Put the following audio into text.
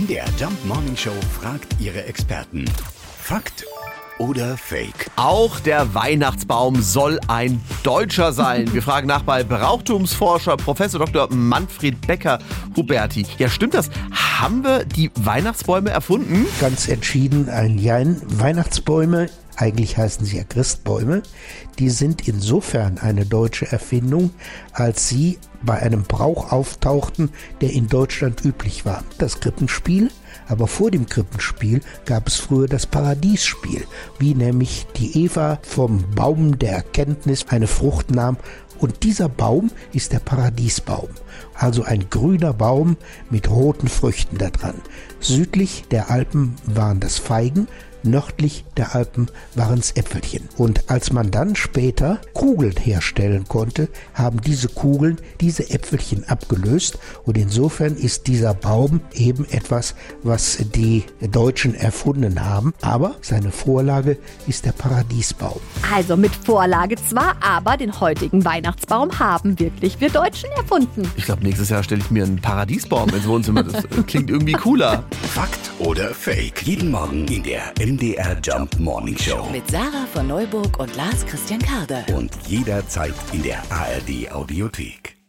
MDR Jump Morning Show fragt ihre Experten. Fakt oder Fake? Auch der Weihnachtsbaum soll ein Deutscher sein. Wir fragen nach bei Brauchtumsforscher Professor Dr. Manfred Becker-Huberti. Ja, stimmt das? Haben wir die Weihnachtsbäume erfunden? Ganz entschieden ein Jein. Weihnachtsbäume eigentlich heißen sie ja Christbäume, die sind insofern eine deutsche Erfindung, als sie bei einem Brauch auftauchten, der in Deutschland üblich war. Das Krippenspiel, aber vor dem Krippenspiel gab es früher das Paradiesspiel, wie nämlich die Eva vom Baum der Erkenntnis eine Frucht nahm und dieser Baum ist der Paradiesbaum, also ein grüner Baum mit roten Früchten da dran. Südlich der Alpen waren das Feigen, nördlich der Alpen waren es Äpfelchen. Und als man dann später Kugeln herstellen konnte, haben diese Kugeln diese Äpfelchen abgelöst. Und insofern ist dieser Baum eben etwas, was die Deutschen erfunden haben. Aber seine Vorlage ist der Paradiesbaum. Also mit Vorlage zwar, aber den heutigen Weihnachtsbaum haben wirklich wir Deutschen erfunden. Ich glaube, nächstes Jahr stelle ich mir einen Paradiesbaum ins Wohnzimmer. Das klingt irgendwie cooler. Fakt oder Fake? Jeden Morgen in der MDR Jump Morning Show. Mit Sarah von Neuburg und Lars Christian Karde. Und jederzeit in der ARD Audiothek.